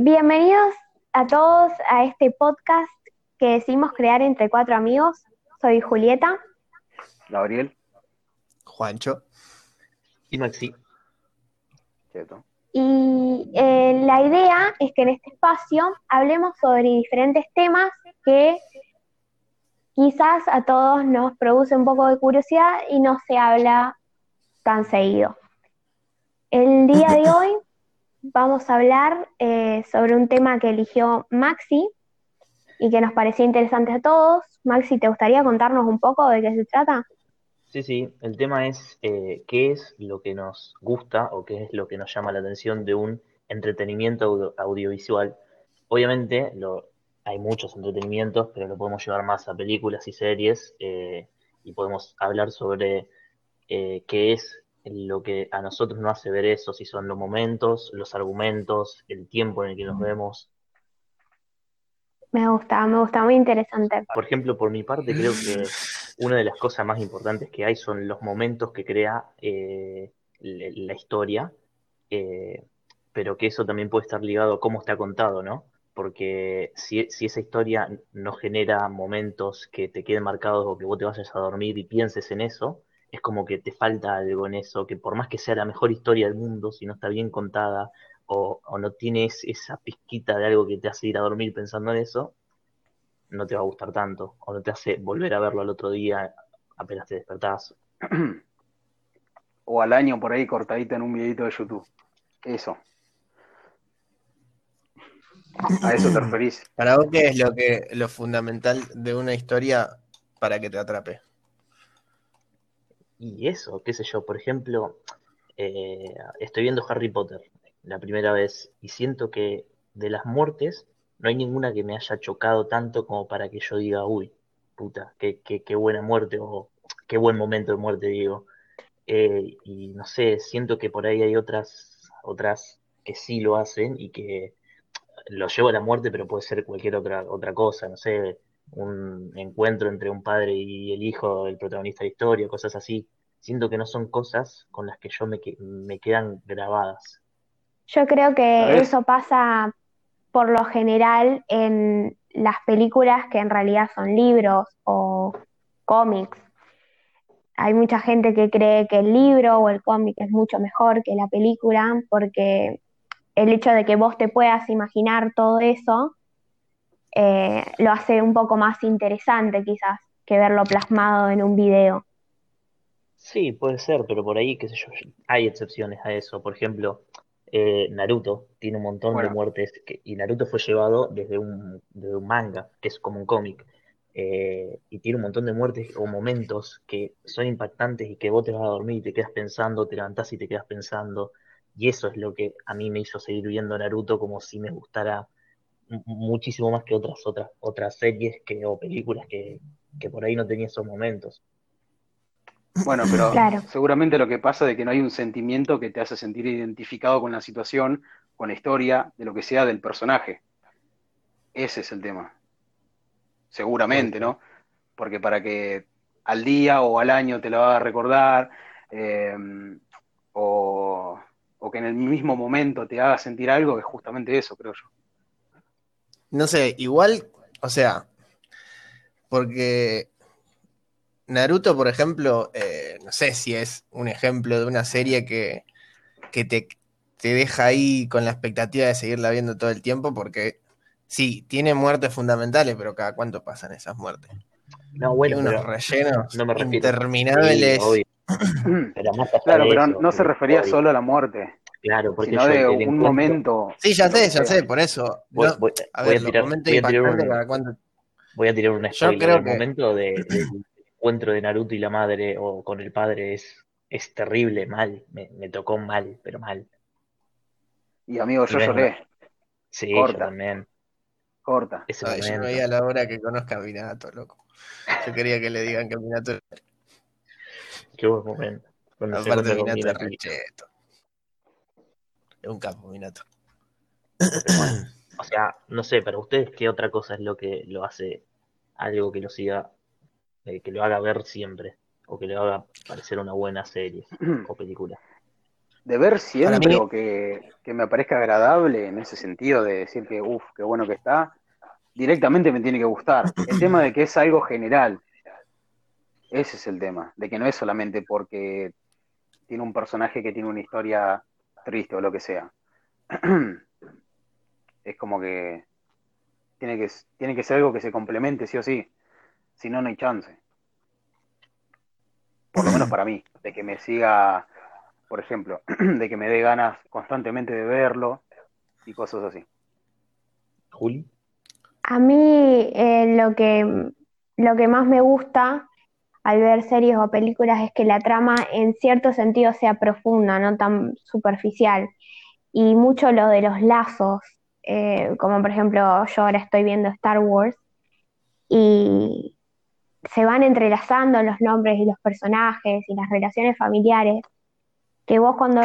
Bienvenidos a todos a este podcast que decidimos crear entre cuatro amigos. Soy Julieta. Gabriel. Juancho. Y Maxi. Cierto. Y eh, la idea es que en este espacio hablemos sobre diferentes temas que quizás a todos nos produce un poco de curiosidad y no se habla tan seguido. El día de hoy vamos a hablar eh, sobre un tema que eligió Maxi y que nos pareció interesante a todos. Maxi, ¿te gustaría contarnos un poco de qué se trata? Sí, sí, el tema es eh, qué es lo que nos gusta o qué es lo que nos llama la atención de un entretenimiento audiovisual. Obviamente hay muchos entretenimientos, pero lo podemos llevar más a películas y series eh, y podemos hablar sobre qué es lo que a nosotros nos hace ver eso, si son los momentos, los argumentos, el tiempo en el que nos vemos. Me gusta, me gusta, muy interesante. Por ejemplo, por mi parte, creo que una de las cosas más importantes que hay son los momentos que crea eh, la historia, eh, pero que eso también puede estar ligado a cómo está contado, ¿no? Porque si, si esa historia no genera momentos que te queden marcados o que vos te vayas a dormir y pienses en eso, es como que te falta algo en eso, que por más que sea la mejor historia del mundo, si no está bien contada o, no tienes esa pizquita de algo que te hace ir a dormir pensando en eso, no te va a gustar tanto, o no te hace volver a verlo al otro día apenas te despertás. o al año por ahí cortadito en un videito de YouTube. Eso. ¿A eso te referís? Para vos, ¿qué es lo que lo fundamental de una historia para que te atrape? Y eso, qué sé yo, por ejemplo, eh, estoy viendo Harry Potter la primera vez y siento que de las muertes no hay ninguna que me haya chocado tanto como para que yo diga, uy, puta, qué, qué, buena muerte o qué buen momento de muerte, digo. Eh, y no sé, siento que por ahí hay otras, otras que sí lo hacen y que lo llevo a la muerte, pero puede ser cualquier otra, otra cosa, no sé, un encuentro entre un padre y el hijo del protagonista de historia, cosas así. Siento que no son cosas con las que yo me, me quedan grabadas. Yo creo que eso pasa por lo general en las películas que en realidad son libros o cómics. Hay mucha gente que cree que el libro o el cómic es mucho mejor que la película porque el hecho de que vos te puedas imaginar todo eso eh, lo hace un poco más interesante quizás que verlo plasmado en un video. Sí, puede ser, pero por ahí, qué sé yo, hay excepciones a eso. Por ejemplo, eh, Naruto tiene un montón de muertes y Naruto fue llevado desde un, un manga, que es como un cómic. Eh, y tiene un montón de muertes o momentos que son impactantes y que vos te vas a dormir y te quedas pensando, te levantás y te quedas pensando. Y eso es lo que a mí me hizo seguir viendo Naruto como si me gustara muchísimo más que otras otras otras series que o películas que, por ahí no tenía esos momentos. Bueno, pero seguramente lo que pasa es que no hay un sentimiento que te hace sentir identificado con la situación, con la historia, de lo que sea del personaje. Ese es el tema. Seguramente, ¿no? Porque para que al día o al año te lo haga recordar, eh, o, o que en el mismo momento te haga sentir algo, es justamente eso, creo yo. No sé, igual, o sea, porque Naruto, por ejemplo, eh, no sé si es un ejemplo de una serie que, te, te, deja ahí con la expectativa de seguirla viendo todo el tiempo, porque sí, tiene muertes fundamentales, pero cada cuánto pasan esas muertes. No, bueno, unos rellenos interminables. pero claro, pero no se refería solo a la muerte. Claro, porque sino de un momento. Sí, ya sé, ya sé, por eso. Voy, a, tirar, un, voy a tirar un spoiler. Yo creo que... momento de, del encuentro de Naruto y la madre o con el padre es, es terrible, mal. Me, me tocó mal, pero mal. Y amigo, yo lloré. Sí, Corta. yo también. Corta. Ese Ay, yo no veía la hora que conozca a Minato, loco. Yo quería que le digan que Minato. Qué buen momento. Aparte, Minato es recheto es un Minato. o sea, no sé, para ustedes, ¿qué otra cosa es lo que lo hace algo que lo siga, eh, que lo haga ver siempre? O que le haga parecer una buena serie o película. de ver siempre o que, que, me parezca agradable en ese sentido de decir que, uff, qué bueno que está, directamente me tiene que gustar. El tema de que es algo general, ese es el tema, de que no es solamente porque tiene un personaje que tiene una historia triste o lo que sea. es como que tiene que, tiene que ser algo que se complemente sí o sí, si no, no hay chance. Por lo menos para mí, de que me siga, por ejemplo, de que me dé ganas constantemente de verlo y cosas así. Juli. A mí eh, lo, que, lo que más me gusta al ver series o películas es que la trama en cierto sentido sea profunda, no tan superficial. Y mucho lo de los lazos, eh, como por ejemplo yo ahora estoy viendo Star Wars y se van entrelazando los nombres y los personajes y las relaciones familiares, que vos cuando,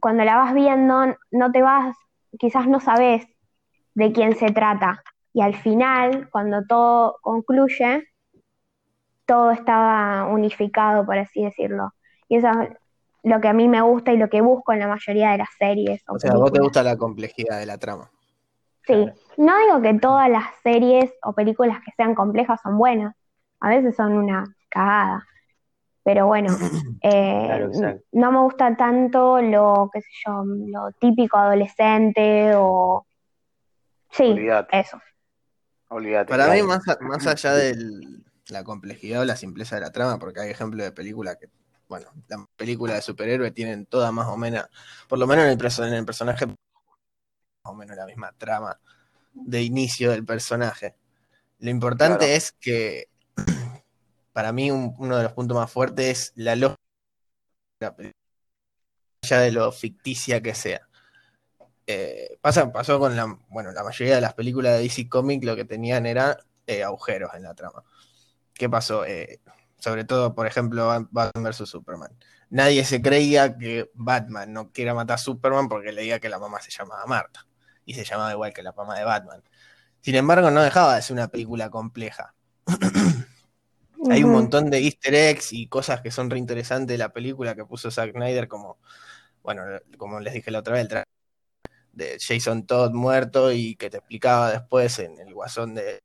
cuando la vas viendo no te vas, quizás no sabes de quién se trata. Y al final, cuando todo concluye, todo estaba unificado, por así decirlo. Y eso es lo que a mí me gusta y lo que busco en la mayoría de las series. O, sea, a vos te gusta la complejidad de la trama. Sí, no digo que todas las series o películas que sean complejas son buenas, a veces son una cagada, pero bueno, eh, no me gusta tanto lo, qué sé yo, lo típico adolescente o... Sí, eso. Para mí, más, más allá de la complejidad o la simpleza de la trama, porque hay ejemplos de películas que, bueno, las películas de superhéroes tienen todas más o menos, por lo menos en el, en el personaje, más o menos la misma trama de inicio del personaje. Lo importante es que, para mí, uno de los puntos más fuertes es la lógica ya de lo ficticia que sea. Eh, pasa, pasó con la, bueno, la mayoría de las películas de DC Comics lo que tenían eran eh, agujeros en la trama. ¿Qué pasó? Eh, sobre todo, por ejemplo, Batman vs. Superman. Nadie se creía que Batman no quiera matar a Superman porque le diga que la mamá se llamaba Marta y se llamaba igual que la mamá de Batman. Sin embargo, no dejaba de ser una película compleja. Hay un montón de easter eggs y cosas que son reinteresantes de la película que puso Zack Snyder, como, bueno, como les dije la otra vez, el de Jason Todd muerto y que te explicaba después en el guasón de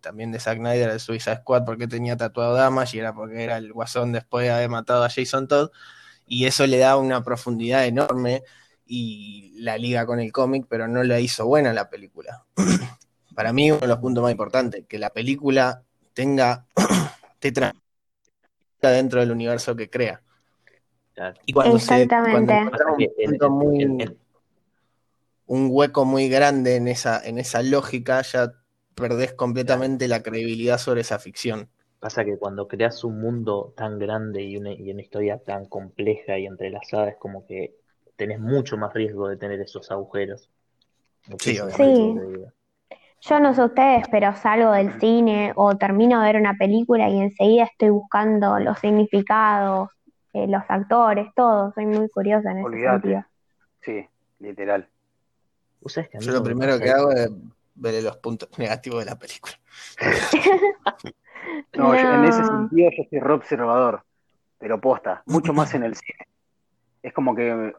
también de Zack Snyder de Suicide Squad porque tenía tatuado Damas y era porque era el guasón después de haber matado a Jason Todd. Y eso le da una profundidad enorme y la liga con el cómic pero no la hizo buena la película. Para mí uno de los puntos más importantes que la película tenga te dentro del universo que crea. Y cuando Exactamente. un hueco muy grande en esa, en esa lógica, ya perdés completamente la credibilidad sobre esa ficción. Pasa que cuando creas un mundo tan grande y una, y una historia tan compleja y entrelazada, es como que tenés mucho más riesgo de tener esos agujeros. Sí, sí. Yo no sé ustedes, pero salgo del cine o termino de ver una película y enseguida estoy buscando los significados, eh, los actores, todo. Soy muy curiosa en ese sentido. Sí, literal. Yo lo primero que hago es ver los puntos negativos de la película. no, en ese sentido yo soy re observador, pero posta, mucho más en el cine. Es como que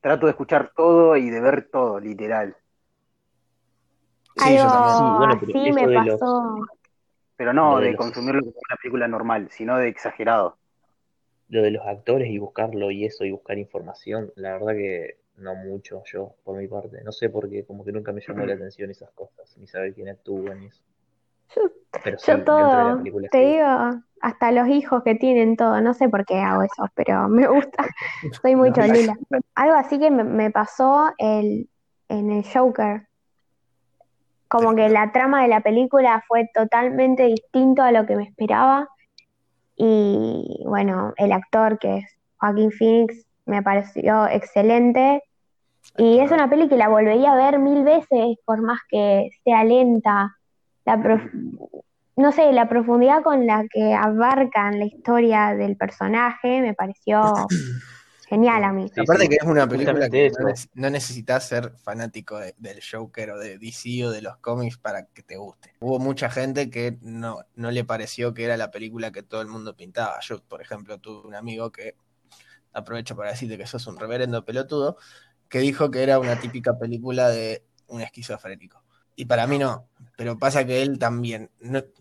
trato de escuchar todo y de ver todo, literal. Sí, yo también. Sí, bueno, pero me pasó. Pero no de, consumirlo como una película normal, sino de exagerado lo de los actores y buscarlo y eso y buscar información, la verdad que no mucho yo por mi parte. No sé por qué, como que nunca me llamó la atención esas cosas, ni saber quién actúa ni eso. Pero yo todo, te digo, hasta los hijos que tienen todo, no sé por qué hago eso, pero me gusta, soy muy cholila. Algo así que me, pasó el, en el Joker, como que la trama de la película fue totalmente distinto a lo que me esperaba y bueno, el actor que es Joaquín Phoenix me pareció excelente. Y es una peli que la volvería a ver mil veces, por más que sea lenta. La no sé, la profundidad con la que abarcan la historia del personaje me pareció genial a mí. Aparte que es una película que no, necesitas ser fanático del Joker o de DC o de los cómics para que te guste. Hubo mucha gente que no, no le pareció que era la película que todo el mundo pintaba. Yo, por ejemplo, tuve un amigo que aprovecho para decirte que sos un reverendo pelotudo, que dijo que era una típica película de un esquizofrénico. Y para mí no, pero pasa que él también,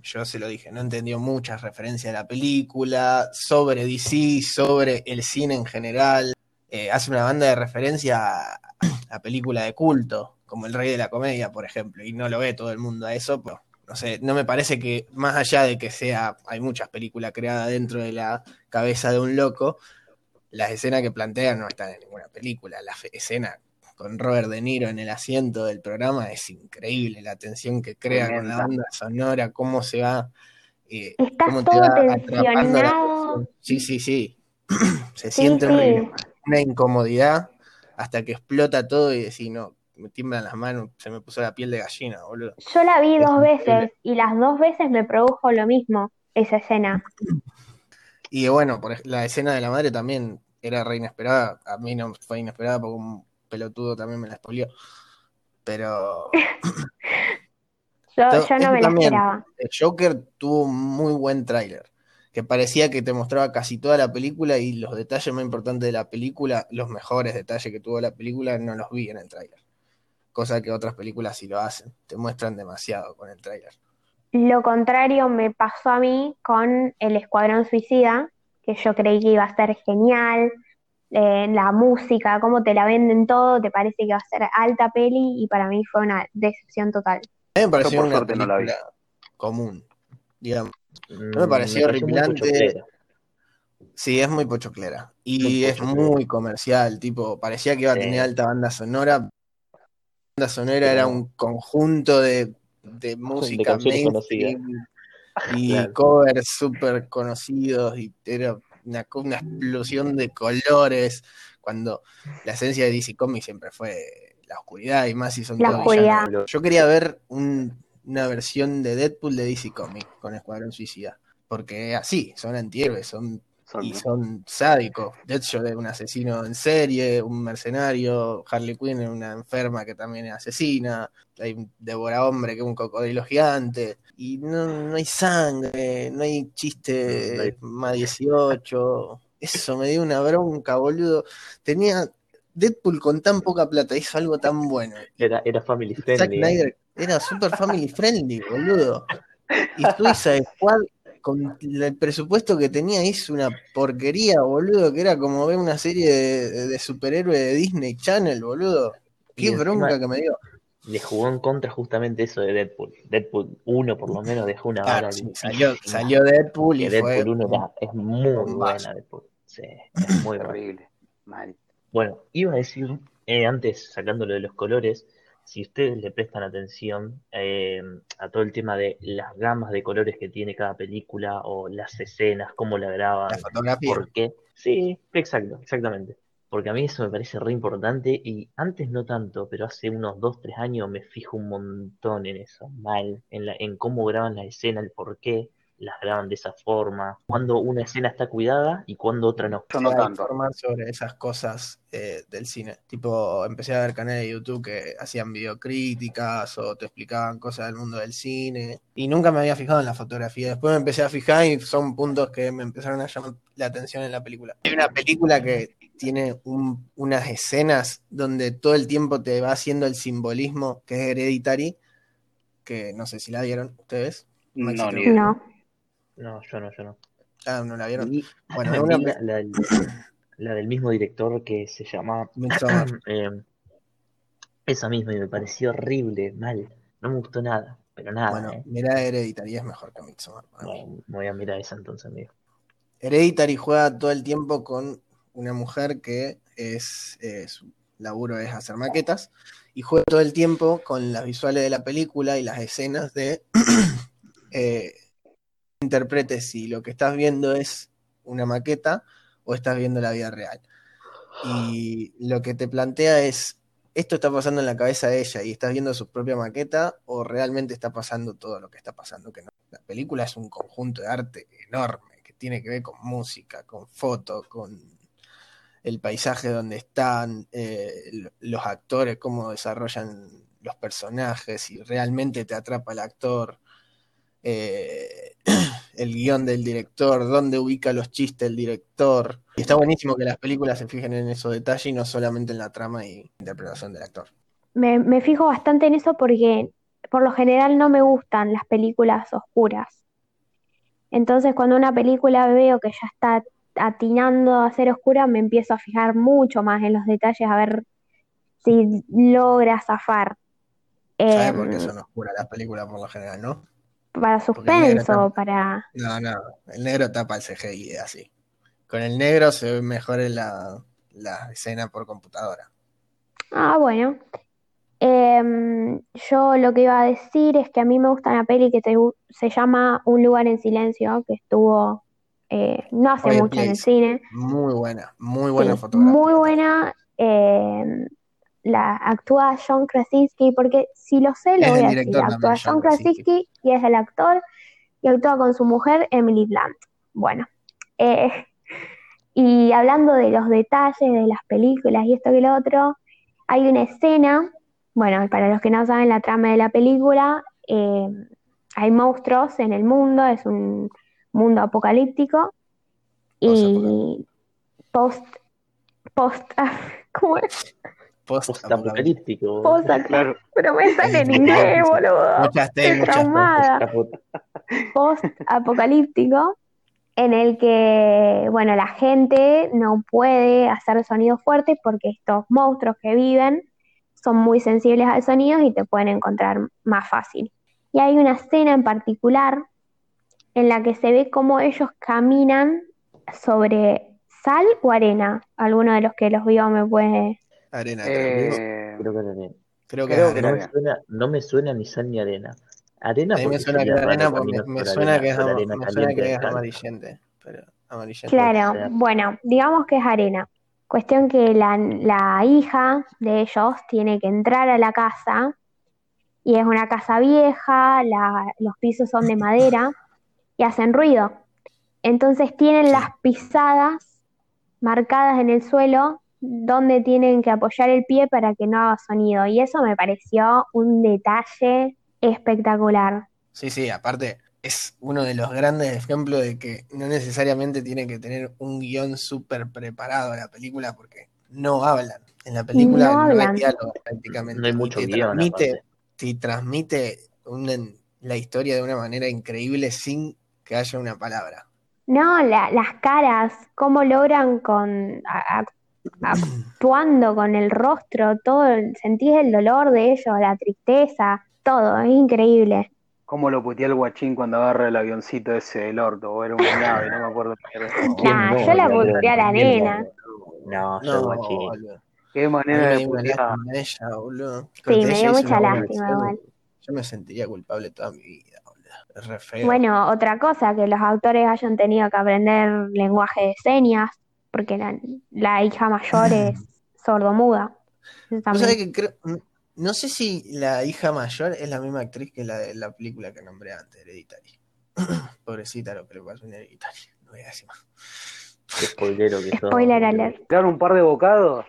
yo se lo dije, no entendió muchas referencias de la película, sobre DC, sobre el cine en general. Eh, hace una banda de referencia a, a película de culto, como El Rey de la Comedia, por ejemplo, y no lo ve todo el mundo a eso, pero no sé, no me parece que, más allá de que sea, hay muchas películas creadas dentro de la cabeza de un loco, las escenas que plantean no están en ninguna película. La escena con Robert De Niro en el asiento del programa es increíble, la tensión que crea con la banda sonora, cómo se va, eh, cómo te va atrapando la Sí, sí, sí. se siente una incomodidad hasta que explota todo y decís, no, me tiemblan las manos, se me puso la piel de gallina, boludo. Yo la vi dos veces y las dos veces me produjo lo mismo, esa escena. Y bueno, por la escena de la madre también era re inesperada. A mí no fue inesperada porque un pelotudo también me la expolió. Pero. yo, no me la esperaba. El Joker tuvo un muy buen tráiler. Que parecía que te mostraba casi toda la película y los detalles más importantes de la película, los mejores detalles que tuvo la película, no los vi en el tráiler. Cosa que otras películas sí lo hacen. Te muestran demasiado con el tráiler. Lo contrario me pasó a mí con El Escuadrón Suicida, que yo creí que iba a ser genial, eh, la música, cómo te la venden todo, te parece que va a ser alta peli y para mí fue una decepción total. A mí me pareció una película común, digamos. No me mm, pareció horripilante. Sí, es muy pochoclera. Y es muy comercial, tipo, parecía que iba a tener alta banda sonora. La banda sonora era un conjunto de, de música mainstream y covers súper conocidos y era una, explosión de colores cuando la esencia de DC Comics siempre fue la oscuridad y más si son la oscuridad. Yo quería ver una versión de Deadpool de DC Comics con Escuadrón Suicida porque así, son antihéroes, son y son sádicos. Deadshot es un asesino en serie, un mercenario, Harley Quinn es una enferma que también es asesina, hay un devora hombre que es un cocodrilo gigante, y no, hay sangre, no hay chiste más 18. Eso me dio una bronca, boludo. Tenía Deadpool con tan poca plata, hizo algo tan bueno. Era, era family friendly. era super family friendly, boludo. Y Suiza Squad con el presupuesto que tenía hizo una porquería, boludo, que era como ver una serie de, de superhéroes de Disney Channel, boludo. Qué bronca que me dio. Le jugó en contra justamente eso de Deadpool. Deadpool 1 por lo menos dejó una hora. salió, salió, Deadpool y Deadpool 1 es muy buena Deadpool. Sí, es muy horrible. Bueno, iba a decir, eh, antes sacándolo de los colores, si ustedes le prestan atención eh, a todo el tema de las gamas de colores que tiene cada película o las escenas, cómo la graban, por qué. Sí, exacto, exactamente. Porque a mí eso me parece re importante y antes no tanto, pero hace unos 2, 3 años me fijo un montón en eso, mal, en, la, en cómo graban la escena, el por qué las graban de esa forma, cuando una escena está cuidada y cuando otra no. Yo no tanto. informar sobre esas cosas eh, del cine. Tipo, empecé a ver canales de YouTube que hacían videocríticas o te explicaban cosas del mundo del cine. Y nunca me había fijado en la fotografía. Después me empecé a fijar y son puntos que me empezaron a llamar la atención en la película. Hay una película que tiene unas escenas donde todo el tiempo te va haciendo el simbolismo que es Hereditary, que no sé si la vieron ustedes. No, no. No, yo no, yo no. Ah, ¿no la vieron? bueno, la, del mismo director que se llama... Eh, esa misma y me pareció horrible, mal. No me gustó nada, pero nada. Bueno, eh. mira Hereditary, es mejor que Midsommar. voy a mirar esa entonces, amigo. Hereditary juega todo el tiempo con una mujer que es eh, su laburo es hacer maquetas y juega todo el tiempo con las visuales de la película y las escenas de eh, interpretes si lo que estás viendo es una maqueta o estás viendo la vida real. Y lo que te plantea es, ¿esto está pasando en la cabeza de ella y estás viendo su propia maqueta o realmente está pasando todo lo que está pasando? Que. La película es un conjunto de arte enorme que tiene que ver con música, con fotos, con el paisaje donde están, eh, los actores, cómo desarrollan los personajes, y realmente te atrapa el actor eh, el guion del director, dónde ubica los chistes el director. Y está buenísimo que las películas se fijen en esos detalles y no solamente en la trama y interpretación del actor. Me, me fijo bastante en eso porque por lo general no me gustan las películas oscuras. Entonces cuando una película veo que ya está atinando a ser oscura, me empiezo a fijar mucho más en los detalles a ver si logra zafar. ¿Sabes por qué em, son oscuras las películas por lo general, no? Para suspenso, para... No, no, el negro tapa el CGI, así. Con el negro se ve mejor en la, la escena por computadora. Ah, bueno. Em, yo lo que iba a decir es que a mí me gusta una peli que se llama Un lugar en silencio, que estuvo eh, no hace mucho en el cine. Muy buena, muy buena fotografía. Muy buena. Em, la actúa John Krasinski, porque si lo sé, lo voy a decir. Actúa John Krasinski y es el actor, y actúa con su mujer Emily Blunt. Bueno, eh, y hablando de los detalles de las películas y esto que lo otro, hay una escena bueno, para los que no saben la trama de la película, eh, hay monstruos en el mundo, es un mundo apocalíptico y post post ¿cómo es? Post apocalíptico. Post claro. Pero me sale en inglés, boludo. Estoy traumada. Post apocalíptico en el que, bueno, la gente no puede hacer sonidos fuertes porque estos monstruos que viven son muy sensibles al sonido y te pueden encontrar más fácil. Y hay una escena en particular en la que se ve cómo ellos caminan sobre sal o arena. Alguno de los que los vio me puede... Arena, eh, creo que arena. Creo que, no, me suena, no me suena ni sal ni arena. Arena me suena que arena porque me, suena que es, me suena que es amarillente, pero amarillente. Claro, bueno, digamos que es arena. Cuestión que la, la hija de ellos tiene que entrar a la casa y es una casa vieja, los pisos son de madera y hacen ruido. Entonces tienen las pisadas marcadas en el suelo donde tienen que apoyar el pie para que no haga sonido. Y eso me pareció un detalle espectacular. Sí, sí, aparte es uno de los grandes ejemplos de que no necesariamente tiene que tener un guion súper preparado la película porque no hablan. En la película no, hay diálogo prácticamente. No hay mucho y transmite, transmite la historia de una manera increíble sin que haya una palabra. No, las caras, cómo logran con actuando con el rostro, todo, sentís el dolor de ellos, la tristeza, todo, es increíble cómo lo puteé el guachín cuando agarra el avioncito ese del orto, o era una nave, no me acuerdo qué era. Nah, yo la puteé a la nena. No, yo no, guachín. Qué manera de putear. Sí, me dio mucha lástima igual. Yo me sentiría culpable toda mi vida, boludo. Es re feo. Bueno, otra cosa, que los autores hayan tenido que aprender lenguaje de señas, porque la, la hija mayor es sordomuda. ¿Vos sabés que creo, no sé si la hija mayor es la misma actriz que la de la película que nombré antes, Hereditary. Pobrecita lo que le pasó en Hereditary. No voy a decir más. Qué spoilero que Spoiler alert. Claro, un par de bocados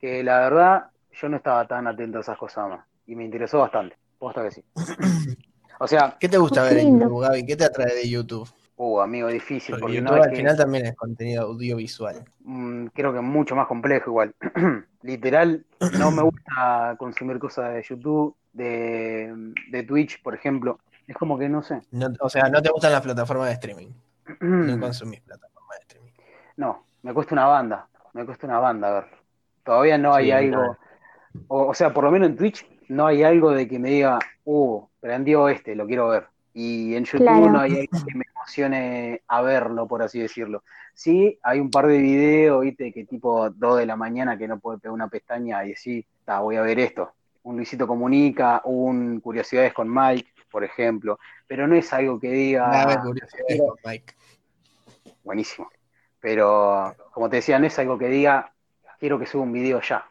que la verdad yo no estaba tan atento a esas cosas más. Y me interesó bastante. Posta que sí. o sea. ¿Qué te gusta ver en YouTube, Gaby? ¿Qué te atrae de YouTube? Uh, amigo, difícil. Porque, YouTube al final también es contenido audiovisual. Mm, creo que mucho más complejo igual. Literal, no me gusta consumir cosas de YouTube, de, Twitch, por ejemplo. Es como que no sé. o sea, no te gustan las plataformas de streaming. no consumís plataformas de streaming. No, me cuesta una banda. Me cuesta una banda, a ver. Todavía no hay algo. O, sea, por lo menos en Twitch no hay algo de que me diga, uh, prendió este, lo quiero ver. Y en YouTube no hay algo que me emocione a verlo, por así decirlo. Sí, hay un par de videos, viste, que tipo 2 de la mañana que no puede pegar una pestaña y decir, voy a ver esto. Un Luisito Comunica, un Curiosidades con Mike, por ejemplo. Pero no es algo que diga. Curiosidades con Mike. Buenísimo. Pero, como te decía, no es algo que diga, quiero que suba un video ya.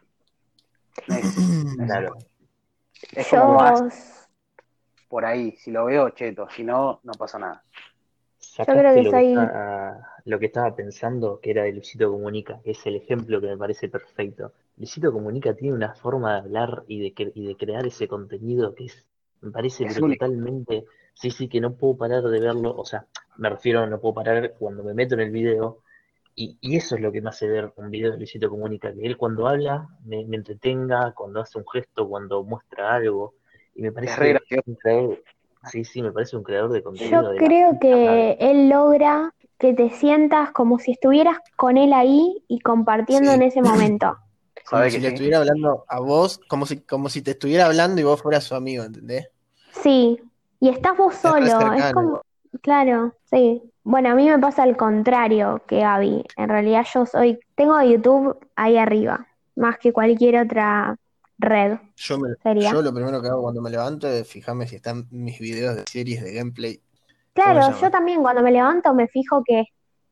claro. Es como por ahí. Si lo veo, cheto. Si no, no pasa nada. Yo creo que lo, soy... lo que estaba pensando, que era de Luisito Comunica, que es el ejemplo que me parece perfecto. Luisito Comunica tiene una forma de hablar y de, y de crear ese contenido que es Me parece totalmente, sí, sí, que no puedo parar de verlo, o sea, me refiero, no puedo parar cuando me meto en el video, y, eso es lo que me hace ver un video de Luisito Comunica, que él cuando habla me, entretenga, cuando hace un gesto, cuando muestra algo, y me parece creador, sí, sí, me parece un creador de contenido. Yo creo que él logra que te sientas como si estuvieras con él ahí y compartiendo en ese mommomento. Como si le estuviera hablando a vos, como si, como si te estuviera hablando y vos fueras su amigo, ¿entendés? Sí, y estás vos solo, es como, claro, sí. Bueno, a mí me pasa al contrario que Gaby. En realidad yo soy, tengo YouTube ahí arriba, más que cualquier otra red. Yo, yo lo primero que hago cuando me levanto es fijarme si están mis videos de series de gameplay. Claro, yo también cuando me levanto me fijo que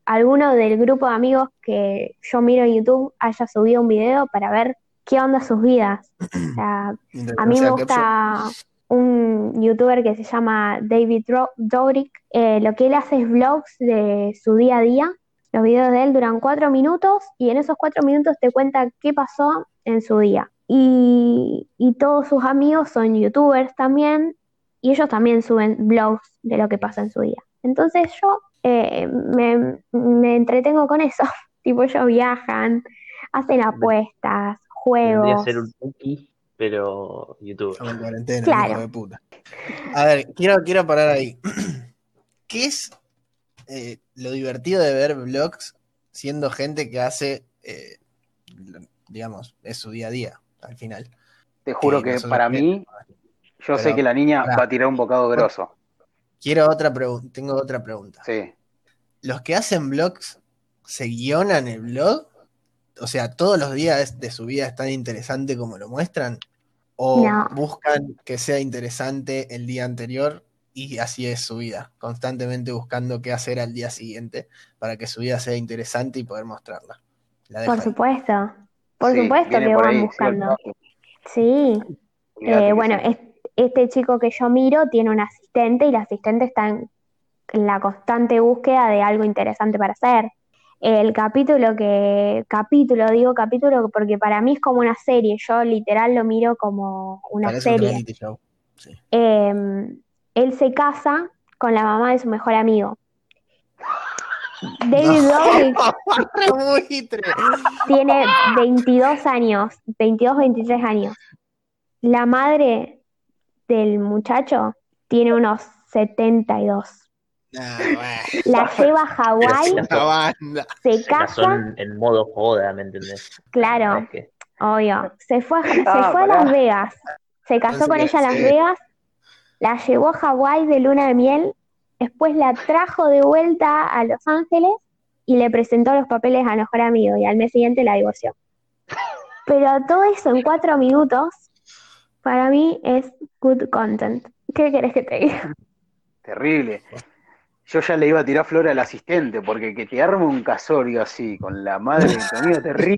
alguno del grupo de amigos que yo miro en YouTube haya subido un video para ver qué onda sus vidas. O sea, a mí me gusta un youtuber que se llama David Dobrik. Eh, lo que él hace es vlogs de su día a día. Los videos de él duran cuatro minutos y en esos cuatro minutos te cuenta qué pasó en su día. Y, y todos sus amigos son youtubers también y ellos también suben vlogs de lo que pasa en su día. Entonces yo eh, me, me, entretengo con eso. tipo, ellos viajan, hacen apuestas, juegos. ser un pero YouTube. claro. de puta. A ver, quiero, quiero parar ahí. ¿Qué es eh, lo divertido de ver vlogs siendo gente que hace, eh, digamos, es su día a día, al final? Te juro que, para mí, yo sé que la niña va a tirar un bocado grosso. Quiero otra pregunta, tengo otra pregunta. Sí. ¿Los que hacen vlogs se guionan el blog? O sea, todos los días de su vida es tan interesante como lo muestran o buscan que sea interesante el día anterior y así es su vida, constantemente buscando qué hacer al día siguiente para que su vida sea interesante y poder mostrarla. por supuesto, por supuesto que van buscando. Sí, eh, bueno, este chico que yo miro tiene un asistente y el asistente está en la constante búsqueda de algo interesante para hacer el capítulo que, capítulo, digo capítulo porque para mí es como una serie, yo literal lo miro como una serie. Em, él se casa con la mamá de su mejor amigo. David no. tiene 22 años, 22, 23 años. La madre del muchacho tiene unos 72. La lleva a Hawái, se casa. en modo joda, ¿me entendés? Claro, obvio. Se fue, se ah, fue a Las Vegas, se casó con ella en Las Vegas, la llevó a Hawái de luna de miel, después la trajo de vuelta a Los Ángeles y le presentó los papeles a mejor amigo y al mes siguiente la divorció. Pero todo eso en cuatro minutos, para mí es good content. ¿Qué querés que te diga? Terrible yo ya le iba a tirar flor al asistente, porque que te arme un casorio así, con la madre de tu amigo terrible.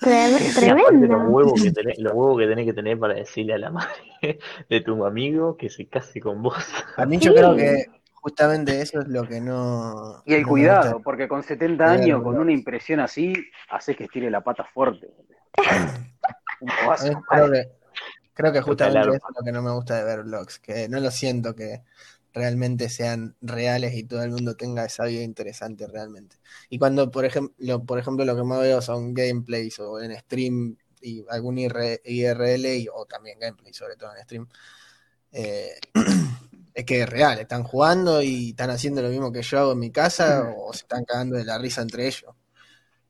Tremendo. Los huevos, que tenés, los huevos que tenés que tener para decirle a la madre de tu amigo que se case con vos. A mí yo creo que justamente eso es lo que no. Y el cuidado, porque con 70 años, con una impresión así, hace que estire la pata fuerte. creo, que, creo que justamente eso es lo que no me gusta de ver vlogs, que no lo siento que realmente sean reales y todo el mundo tenga esa vida interesante realmente. Y cuando, por ejemplo, por ejemplo lo que más veo son gameplays o en stream y algún IRL o también gameplay, sobre todo en stream, eh, es que es real, están jugando y están haciendo lo mismo que yo hago en mi casa o se están cagando de la risa entre ellos.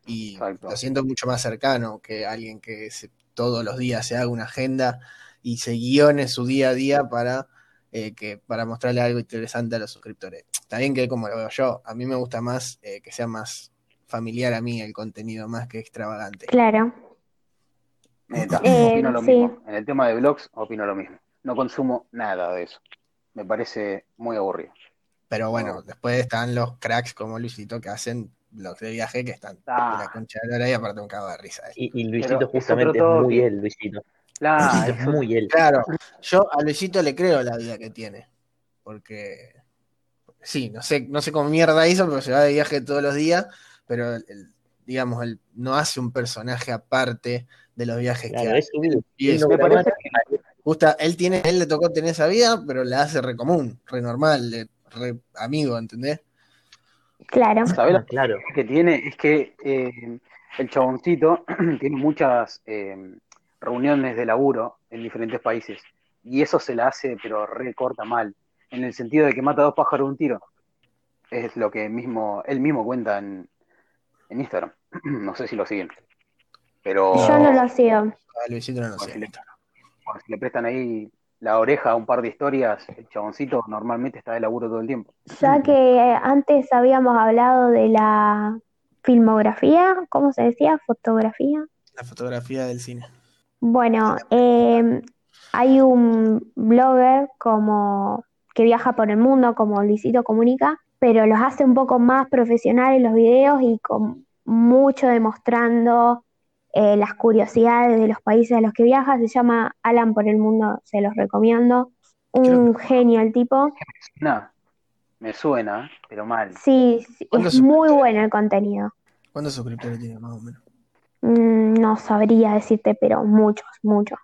Y lo siento mucho más cercano que alguien que todos los días se haga una agenda y se guione su día a día para eh, que para mostrarle algo interesante a los suscriptores. Está bien que como lo veo yo, a mí me gusta más eh, que sea más familiar a mí el contenido, más que extravagante. Claro. Eh, opino lo mismo. En el tema de blogs, opino lo mismo. No consumo nada de eso. Me parece muy aburrido. Pero bueno, después están los cracks como Luisito que hacen blogs de viaje que están ah. la concha de la y aparte un cago de risa. Y, Luisito justamente es, muy él, Luisito. Claro, es muy él. Claro, yo a Luisito le creo la vida que tiene. Porque, sí, no sé, no sé cómo mierda hizo, pero se va de viaje todos los días, pero digamos, no hace un personaje aparte de los viajes que hace. y me parece que Justa, él tiene, él le tocó tener esa vida, pero la hace re común, re normal, re amigo, ¿entendés? Claro. ¿Sabés lo claro. que tiene? Es que eh, el chaboncito tiene muchas eh, reuniones de laburo en diferentes países. Y eso se la hace, pero recorta mal. En el sentido de que mata dos pájaros de un tiro. Es lo que mismo, él mismo cuenta en, en Instagram. No sé si lo siguen. Pero. Yo no lo sigo. Ah, Luisito no lo sigue. Si le, prestan ahí la oreja a un par de historias, el chaboncito normalmente está de laburo todo el tiempo. Ya que antes habíamos hablado de la filmografía, ¿cómo se decía? Fotografía. La fotografía del cine. Bueno, eh, hay un blogger como que viaja por el mundo como Luisito Comunica, pero los hace un poco más profesionales los videos y con mucho demostrando eh, las curiosidades de los países a los que viaja. Se llama Alan por el Mundo, se los recomiendo. Un genio el tipo. No, me suena, pero mal. Sí, es muy bueno el contenido. ¿Cuántos suscriptores tiene más o menos? Mm, no sabría decirte, pero muchos, muchos.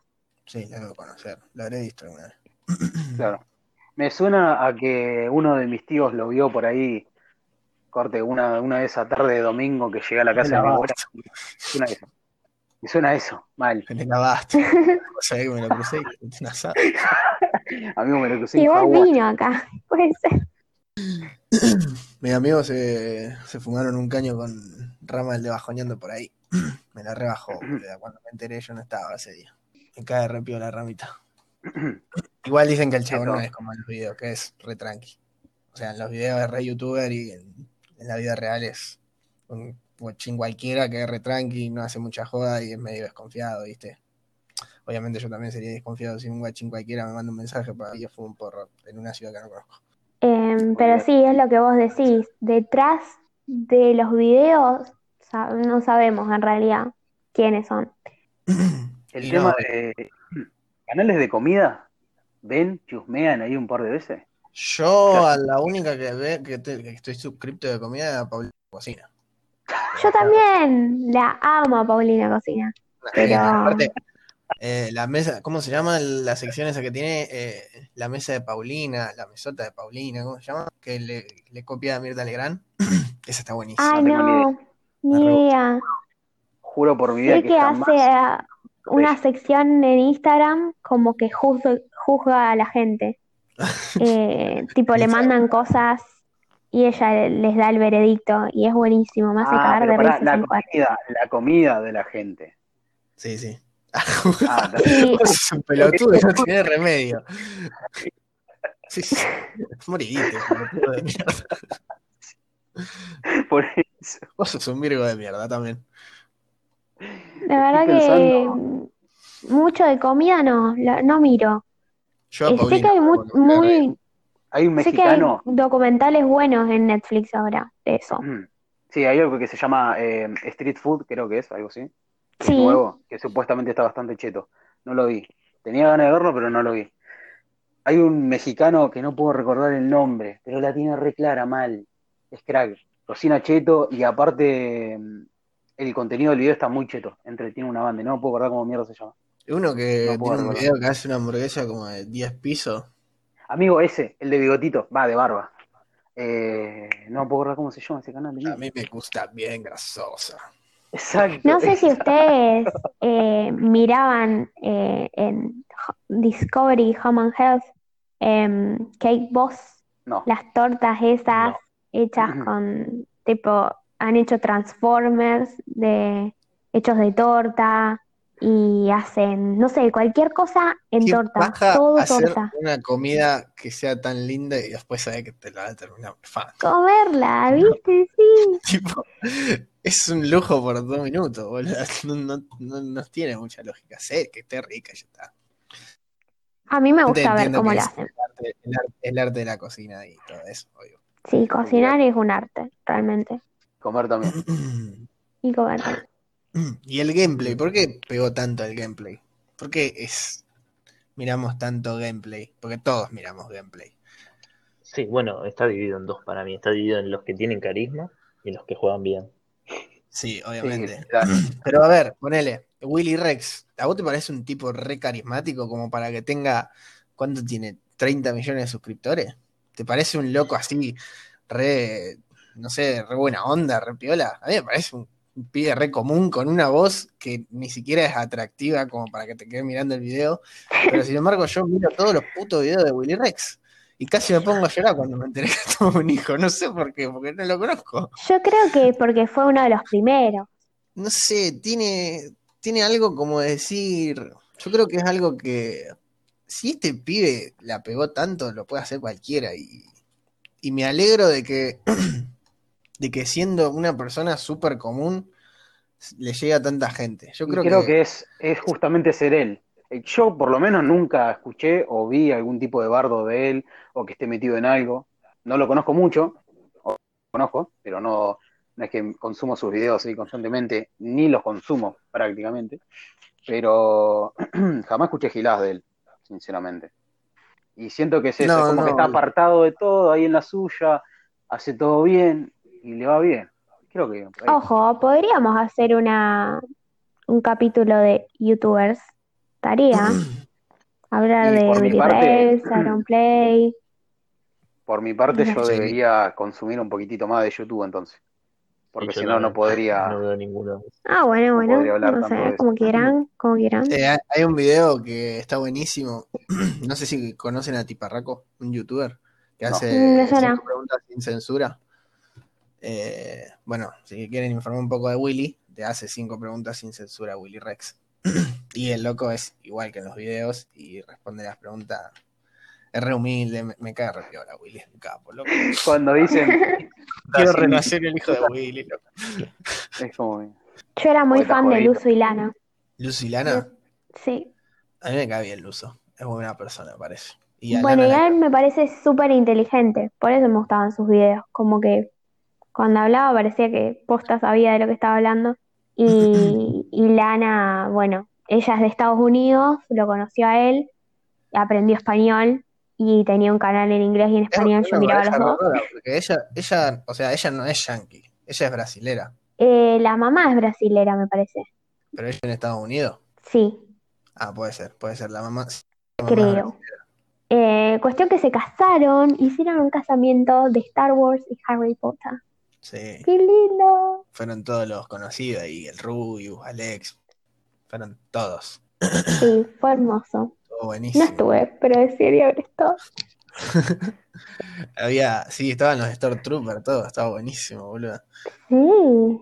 Sí, la debo conocer, la habré visto alguna vez. Claro. Me suena a que uno de mis tíos lo vio por ahí, corte, una, una de esas tarde de domingo que llegué a la casa de mi abuela. Suena eso. Me suena eso, mal. Me lavaste. o sea, que me lo crucé y una Amigo, me lo crucé. Igual vino acá, puede ser. Mis amigos se, se fumaron un caño con ramas de bajoneando por ahí. me la rebajó, cuando me enteré yo no estaba ese día. Me cae repio la ramita. Igual dicen que el chavo no es como en los videos, que es re tranqui. O sea, en los videos es re youtuber y en, la vida real es un guachín cualquiera que es re tranqui, no hace mucha joda y es medio desconfiado, ¿viste? Obviamente yo también sería desconfiado si un guachín cualquiera me manda un mensaje para que yo fume un porro en una ciudad que no conozco. Em, pero sí, es lo que vos decís. Detrás de los videos no sabemos en realidad quiénes son. El tema de canales de comida, ¿ven? ¿Chusmean ahí un par de veces? Yo a la única que, ve, que, estoy suscripto de comida es a Paulina Cocina. Yo también la amo a Paulina Cocina. Pero... Eh, la mesa, ¿cómo se llama la sección esa que tiene? Eh, la mesa de Paulina, la mesota de Paulina, ¿cómo se llama? Que le, le copia a Mirta Legrand. esa está buenísima. Ay, no, ni idea. Juro por mi vida que, hace una sección en Instagram como que juzga, a la gente. Eh, tipo, le mandan cosas y ella les da el veredicto y es buenísimo, me hace ah, cagar de risa. La comida, la comida de la gente. Sí, sí. Ah, es un pelotudo, no tiene remedio. Sí, sí. Morite, pelotudo de mierda. Por eso. Vos sos un virgo de mierda también. La verdad que mucho de comida no, no miro. Yo eh, sé que hay muy, hay un mexicano. Sé que hay documentales buenos en Netflix ahora de eso. Sí, hay algo que se llama eh, Street Food, creo que es, algo así. Sí. Nuevo, que supuestamente está bastante cheto. No lo vi. Tenía ganas de verlo, pero no lo vi. Hay un mexicano que no puedo recordar el nombre, pero la tiene re clara mal. Es crack. Cocina cheto y aparte el contenido del video está muy cheto. Entretiene una banda. No puedo recordar cómo mierda se llama. Uno que tiene un video que hace una hamburguesa como de 10 pisos. Amigo, ese, el de bigotito, va, de barba. Eh, no puedo recordar cómo se llama ese canal. A mí me gusta bien grasosa. Exacto. No sé si ustedes eh, miraban eh, en Discovery Home and Health em, Cake Boss, no. las tortas esas hechas con tipo han hecho Transformers de hechos de torta y hacen, no sé, cualquier cosa en torta, todo torta. Una comida que sea tan linda y después sabe que te la va a terminar fan. Comerla, ¿viste? Sí. es un lujo por dos minutos, boludo. No, no, no, tiene mucha lógica. Sé que esté rica y ya está. A mí me gusta ver cómo la hacen. El arte, de la cocina y todo eso, obvio. Sí, cocinar es un arte, realmente. Comer también. y comer Y el gameplay, ¿por qué pegó tanto el gameplay? ¿Por qué es miramos tanto gameplay? Porque todos miramos gameplay. Sí, bueno, está dividido en dos para mí. Está dividido en los que tienen carisma y los que juegan bien. Sí, obviamente. Pero a ver, ponele, Willy Rex, ¿A vos te parece un tipo re carismático como para que tenga, ¿cuánto tiene? ¿30 millones de suscriptores? ¿Te parece un loco así, re, no sé, re buena onda, re piola? A mí me parece un pibe re común con una voz que ni siquiera es atractiva como para que te quedes mirando el video. Pero sin embargo, yo miro todos los putos videos de Willy Rex. Y casi me pongo a llorar cuando me enteré que tuvo un hijo. No sé por qué, porque no lo conozco. Yo creo que porque fue uno de los primeros. No sé, tiene, tiene algo como decir. Yo creo que es algo que. Si este pibe la pegó tanto, lo puede hacer cualquiera. Y, y me alegro de que. de que siendo una persona súper común le llega a tanta gente. Yo creo, creo que... es, es justamente ser él. Eh, yo por lo menos nunca escuché o vi algún tipo de bardo de él o que esté metido en algo. No lo conozco mucho, o lo conozco, pero no, no es que consumo sus videos ahí constantemente, ni los consumo prácticamente. Pero jamás escuché giladas de él, sinceramente. Y siento que es eso, como que está apartado de todo, ahí en la suya, hace todo bien, y le va bien. Creo que. Ojo, podríamos hacer una un capítulo de youtubers. Estaría. Hablar de Billy Aaron Play. Por mi parte, yo debería consumir un poquitito más de YouTube entonces. Porque si no, no podría. No veo ninguno. Ah, bueno, bueno. No sé, como quieran, como quieran. Eh, hay un video que está buenísimo. no sé si conocen a Tiparraco, un youtuber que hace mm, preguntas sin censura. Eh, bueno, si quieren informar un poco de Willy, te hace cinco preguntas sin censura Willy Rex. y el loco es igual que en los videos y responde las preguntas. Es re humilde, me, cae re piola Willy, es un capo, loco. Cuando dicen quiero renacer el hijo de Willy, loco. Es como. Yo era muy fan de Luzo y Lana. ¿Luzo y Lana? Sí. A mí me cae bien Luzo. Es buena persona, parece. bueno, y a él me parece súper inteligente. Por eso me gustaban sus videos. Como que cuando hablaba parecía que posta sabía de lo que estaba hablando. Y, Lana, bueno, ella es de Estados Unidos, lo conoció a él, aprendió español y tenía un canal en inglés y en español, yo miraba los dos. Porque ella, ella, o sea, ella no es yankee, ella es brasilera. Eh, la mamá es brasilera, me parece. ¿Pero ella en Estados Unidos? Sí. Ah, puede ser, puede ser, la mamá. Creo. Eh, cuestión que se casaron, hicieron un casamiento de Star Wars y Harry Potter. Sí. ¡Qué lindo! Fueron todos los conocidos ahí, el Rubius, Alex. Fueron todos. Sí, fue hermoso. Buenísimo. No estuve, pero desearía haber estado. Había, sí, estaban los Stormtroopers, todo, estaba buenísimo, boludo. Sí.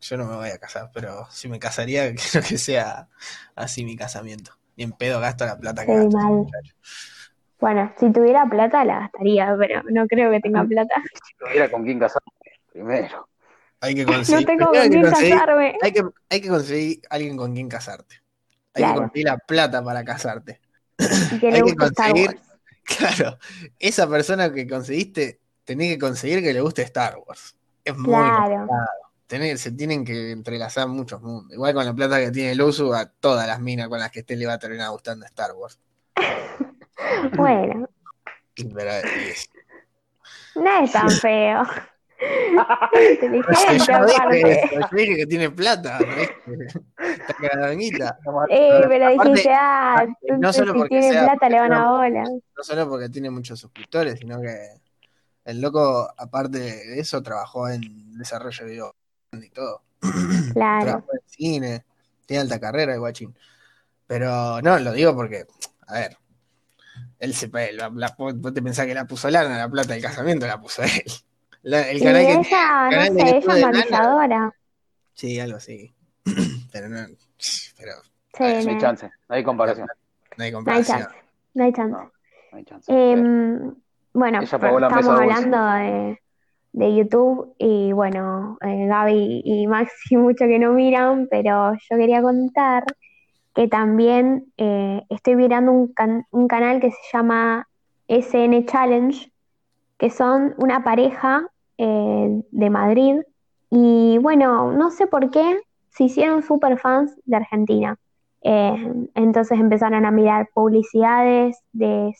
Yo, no me voy a casar, pero si me casaría, quiero que sea así mi casamiento. Ni en pedo gasto la plata que gasto. Mal. Bueno, si tuviera plata la gastaría, pero no creo que tenga plata. Si tuviera con quién casarme primero. Hay que conseguir. No tengo con quién casarme. Hay que, hay que conseguir alguien con quien casarte. Hay que conseguir la plata para casarte. Y que le hay que conseguir. Claro, esa persona que conseguiste, tenés que conseguir que le guste Star Wars. Es muy claro. se tienen que entrelazar muchos mundos. Igual con la plata que tiene el uso, a todas las minas con las que esté le va a terminar gustando Star Wars. bueno. Pero, no es tan feo. Inteligente, yo, dije yo dije que tiene plata, está cagadonguita. Eh, pero dijiste, ah, no solo si porque tiene plata le van a bola. No solo porque tiene muchos suscriptores, sino que el loco, aparte de eso, trabajó en desarrollo de video y todo. Claro. Trabajó en cine, tiene alta carrera el guachín. Pero no, lo digo porque, a ver, él se, la, la, vos te pensás que la puso Lana, la plata del casamiento la puso él el canal que, ella, no sé, ella maquilladora. Sí, algo así. pero no. Pero, no hay chance, no hay comparación. No hay comparación. No hay chance. No hay chance. Eh, bueno, estamos hablando de, de, YouTube y bueno, eh, Gaby y Maxi mucho que no miran, pero yo quería contar que también eh, estoy mirando un, can un canal que se llama SN Challenge, que son una pareja eh, de Madrid. Y bueno, no sé por qué se hicieron super fans de Argentina. Eh, entonces empezaron a mirar publicidades de,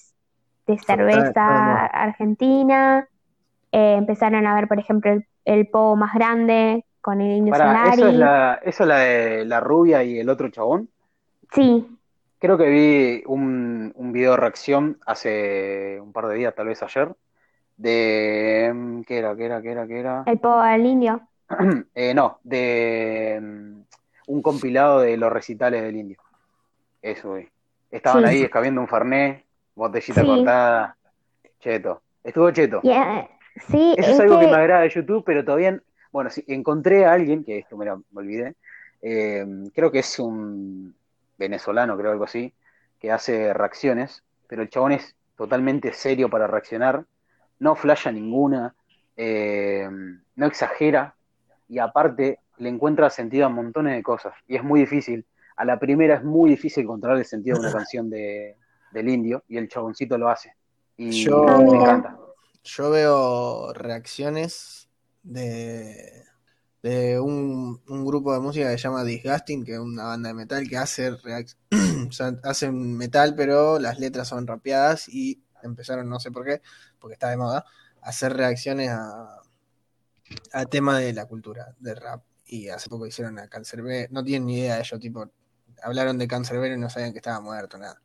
cerveza argentina. Eh, empezaron a ver, por ejemplo, el, el más grande con el Indio ¿eso, es la, ¿Eso es la de la rubia y el otro chabón? Sí. Creo que vi un, un video de reacción hace un par de días, tal vez ayer, de... Mm, ¿Qué era? ¿Qué era? ¿Qué era? ¿Qué era? El po al indio. Eh, no, de mm, un compilado de los recitales del indio. Eso, güey. Estaban ahí escabiendo un farné, botellita cortada, cheto. Estuvo cheto. Sí, Eso es, algo que... me agrada de YouTube, pero todavía, bueno, sí, encontré a alguien, que esto me, me olvidé, eh, creo que es un venezolano, creo algo así, que hace reacciones, pero el chabón es totalmente serio para reaccionar, no flasha ninguna, eh, no exagera, y aparte le encuentra sentido a montones de cosas, y es muy difícil. A la primera es muy difícil encontrar el sentido de una canción de, del indio, y el chaboncito lo hace. Y Yo... me encanta. Yo veo reacciones de, de un, grupo de música que se llama Disgusting, que es una banda de metal que hace, o sea, hacen metal, pero las letras son rapeadas y empezaron, no sé por qué, porque está de moda, a hacer reacciones a, a tema de la cultura, de rap. Y hace poco hicieron a Cancerbero, no tienen ni idea de ello, tipo, hablaron de Cancerbero y no sabían que estaba muerto, nada.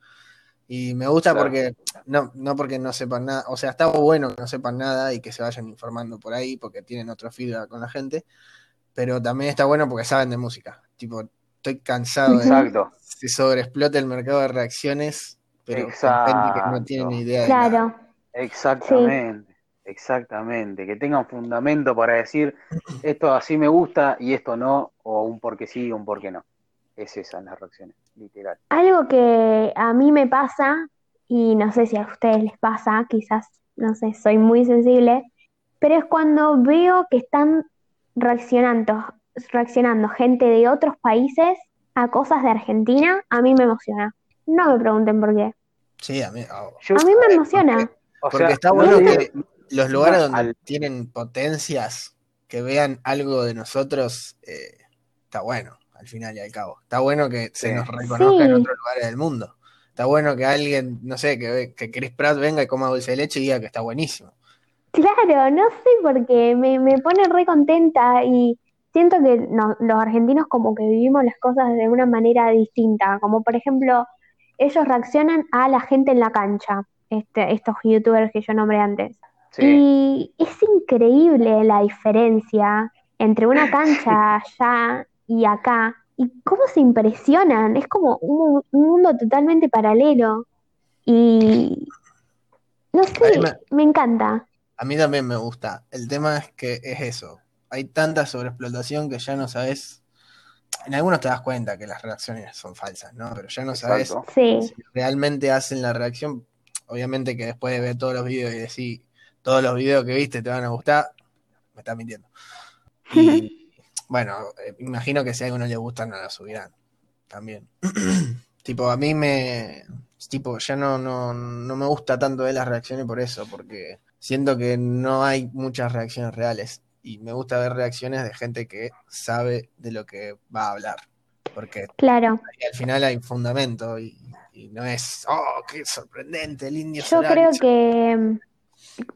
Y me gusta porque, no, no porque no sepan nada, o sea, está bueno que no sepan nada y que se vayan informando por ahí porque tienen otro feedback con la gente, pero también está bueno porque saben de música. Tipo, estoy cansado Exacto. de que se sobreexplote el mercado de reacciones, pero Exacto. que no tienen ni idea claro. de nada. Exactamente. Exactamente, que tengan fundamento para decir esto así me gusta y esto no, o un porque sí o un porque no. Es esa en las reacciones, literal. Algo que a mí me pasa, y no sé si a ustedes les pasa, quizás, no sé, soy muy sensible, pero es cuando veo que están reaccionando, reaccionando gente de otros países a cosas de Argentina, a mí me emociona. No me pregunten por qué. Sí, a mí, a mí me emociona. Porque, está bueno que los lugares donde tienen potencias que vean algo de nosotros, eh, está bueno al final y al cabo. Está bueno que se nos reconozca en otros lugares del mundo. Está bueno que alguien, no sé, que, que Chris Pratt venga y coma dulce de leche y diga que está buenísimo. Claro, no sé por qué, me, me pone re contenta y siento que los argentinos como que vivimos las cosas de una manera distinta, como por ejemplo, ellos reaccionan a la gente en la cancha, este, estos youtubers que yo nombré antes. Y es increíble la diferencia entre una cancha allá y acá, y cómo se impresionan, es como un, mundo totalmente paralelo. Y no sé, me, encanta. A mí también me gusta. El tema es que es eso. Hay tanta sobreexplotación que ya no sabes. En algunos te das cuenta que las reacciones son falsas, ¿no? Pero ya no sabes si realmente hacen la reacción. Obviamente que después de ver todos los videos y decir todos los videos que viste te van a gustar, me estás mintiendo. Y, bueno, eh, imagino que si a alguno le gusta no la subirán también. tipo, a mí me. Tipo, ya no, no, no me gusta tanto ver las reacciones por eso, porque siento que no hay muchas reacciones reales. Y me gusta ver reacciones de gente que sabe de lo que va a hablar. Porque claro. al final hay fundamento y, no es, oh, qué sorprendente, el indio. Yo creo que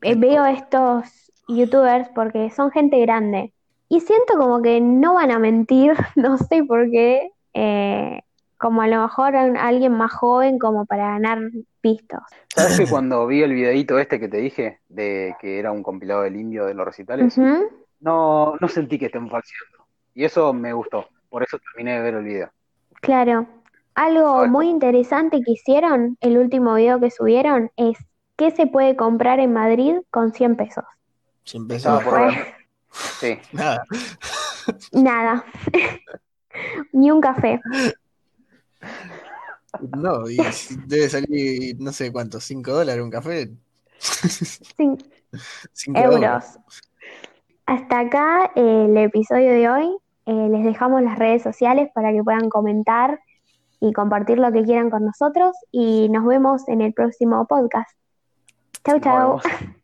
eh, veo estos youtubers porque son gente grande y siento como que no van a mentir, no sé por qué, eh, como a lo mejor alguien más joven como para ganar pistos. ¿Sabes que cuando vi el videito este que te dije, de que era un compilado del indio de los recitales, no, no sentí que estén falseando. Y eso me gustó, por eso terminé de ver el video. Claro. Algo muy interesante que hicieron, el último video que subieron, es ¿qué se puede comprar en Madrid con 100 pesos? 100 pesos. Sí. Nada. Nada. Ni un café. No, y debe salir, no sé cuánto, 5 dólares un café. 5 euros. Hasta acá eh, el episodio de hoy. Eh, les dejamos las redes sociales para que puedan comentar y compartir lo que quieran con nosotros. Y nos vemos en el próximo podcast. Chau, chau.